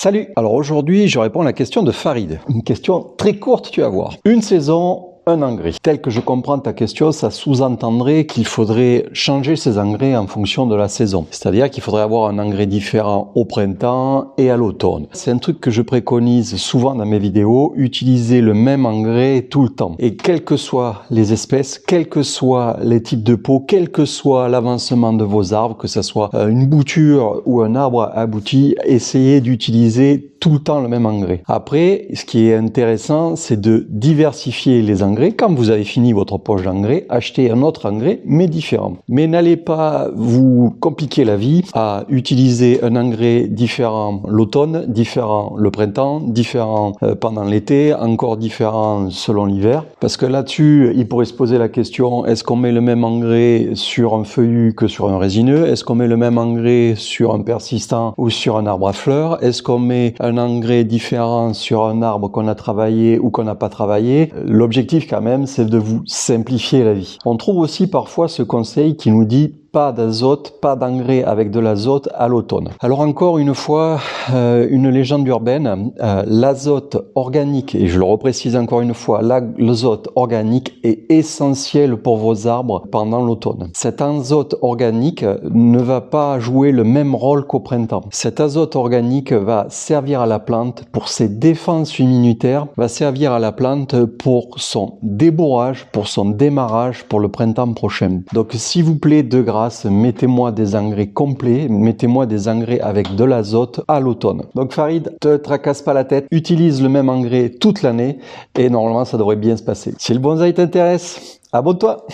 Salut Alors aujourd'hui, je réponds à la question de Farid. Une question très courte, tu vas voir. Une saison, un engrais. Tel que je comprends ta question, ça sous-entendrait qu'il faudrait changer ces engrais en fonction de la saison. C'est-à-dire qu'il faudrait avoir un engrais différent au printemps et à l'automne. C'est un truc que je préconise souvent dans mes vidéos, utiliser le même engrais tout le temps. Et quelles que soient les espèces, quels que soient les types de peau, quel que soit l'avancement de vos arbres, que ce soit euh, une bouture ou un arbre abouti, essayez d'utiliser tout le temps le même engrais. Après, ce qui est intéressant, c'est de diversifier les engrais. Quand vous avez fini votre poche d'engrais, achetez un autre engrais, mais différent. Mais n'allez pas vous compliquer la vie à utiliser un engrais différent l'automne, différent le printemps, différent euh, pendant l'été, encore différent selon l'hiver. Parce que là-dessus, il pourrait se poser la question, est-ce qu'on met le même engrais sur un feuillu que sur un résineux? Est-ce qu'on met le même engrais sur un persistant ou sur un arbre à fleurs? Est-ce qu'on met engrais différent sur un arbre qu'on a travaillé ou qu'on n'a pas travaillé, l'objectif quand même, c'est de vous simplifier la vie. On trouve aussi parfois ce conseil qui nous dit pas d'azote, pas d'engrais avec de l'azote à l'automne. Alors encore une fois, euh, une légende urbaine, euh, l'azote organique, et je le reprécise encore une fois, l'azote organique est essentiel pour vos arbres pendant l'automne. Cet azote organique ne va pas jouer le même rôle qu'au printemps. Cet azote organique va servir à la plante pour ses défenses immunitaires, va servir à la plante pour son débourrage, pour son démarrage pour le printemps prochain. Donc s'il vous plaît, de mettez-moi des engrais complets, mettez-moi des engrais avec de l'azote à l'automne. Donc Farid, te tracasse pas la tête, utilise le même engrais toute l'année et normalement ça devrait bien se passer. Si le bonsaï t'intéresse, abonne-toi